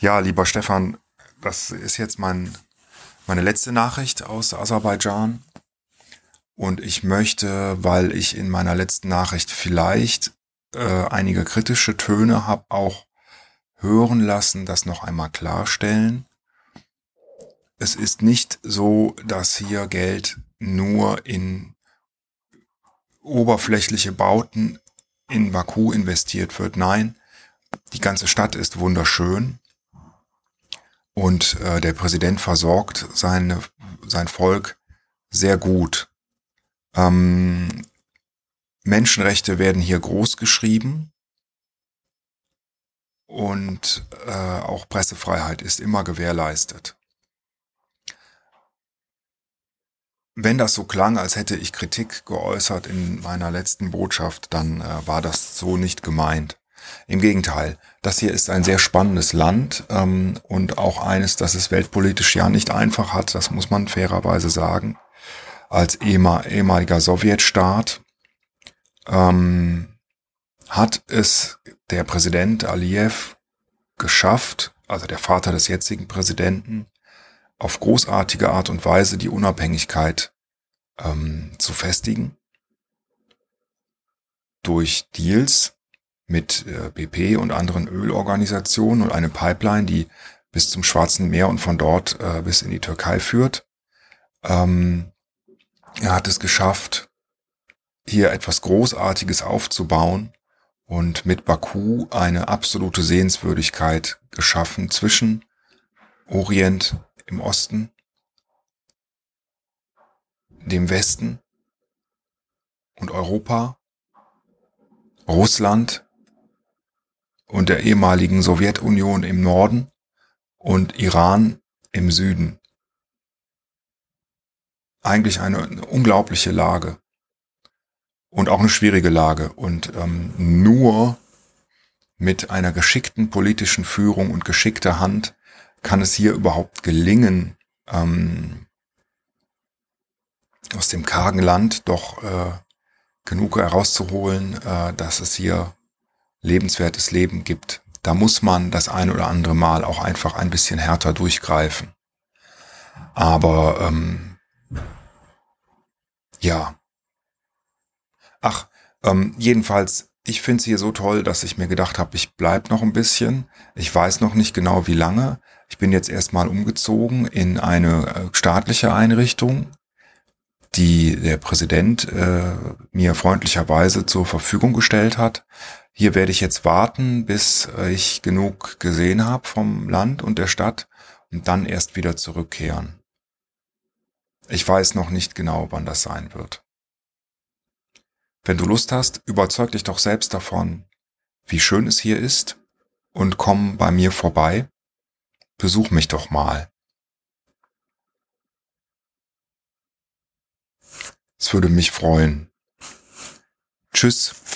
Ja, lieber Stefan, das ist jetzt mein, meine letzte Nachricht aus Aserbaidschan. Und ich möchte, weil ich in meiner letzten Nachricht vielleicht äh, einige kritische Töne habe, auch hören lassen, das noch einmal klarstellen. Es ist nicht so, dass hier Geld nur in oberflächliche Bauten in Baku investiert wird. Nein, die ganze Stadt ist wunderschön und äh, der Präsident versorgt seine, sein Volk sehr gut. Ähm, Menschenrechte werden hier groß geschrieben und äh, auch Pressefreiheit ist immer gewährleistet. Wenn das so klang, als hätte ich Kritik geäußert in meiner letzten Botschaft, dann äh, war das so nicht gemeint. Im Gegenteil, das hier ist ein sehr spannendes Land ähm, und auch eines, das es weltpolitisch ja nicht einfach hat, das muss man fairerweise sagen. Als ehemaliger Sowjetstaat ähm, hat es der Präsident Aliyev geschafft, also der Vater des jetzigen Präsidenten, auf großartige Art und Weise die Unabhängigkeit ähm, zu festigen durch Deals mit äh, BP und anderen Ölorganisationen und eine Pipeline, die bis zum Schwarzen Meer und von dort äh, bis in die Türkei führt. Ähm, er hat es geschafft, hier etwas Großartiges aufzubauen und mit Baku eine absolute Sehenswürdigkeit geschaffen zwischen Orient im Osten, dem Westen und Europa, Russland und der ehemaligen Sowjetunion im Norden und Iran im Süden. Eigentlich eine, unglaubliche Lage und auch eine schwierige Lage und ähm, nur mit einer geschickten politischen Führung und geschickter Hand kann es hier überhaupt gelingen, ähm, aus dem kargen Land doch äh, genug herauszuholen, äh, dass es hier lebenswertes Leben gibt. Da muss man das ein oder andere Mal auch einfach ein bisschen härter durchgreifen. Aber ähm, ja. Ach, ähm, jedenfalls ich finde es hier so toll, dass ich mir gedacht habe, ich bleib noch ein bisschen. Ich weiß noch nicht genau wie lange. Ich bin jetzt erstmal umgezogen in eine äh, staatliche Einrichtung, die der Präsident äh, mir freundlicherweise zur Verfügung gestellt hat. Hier werde ich jetzt warten, bis ich genug gesehen habe vom Land und der Stadt und dann erst wieder zurückkehren. Ich weiß noch nicht genau, wann das sein wird. Wenn du Lust hast, überzeug dich doch selbst davon, wie schön es hier ist und komm bei mir vorbei. Besuch mich doch mal. Es würde mich freuen. Tschüss.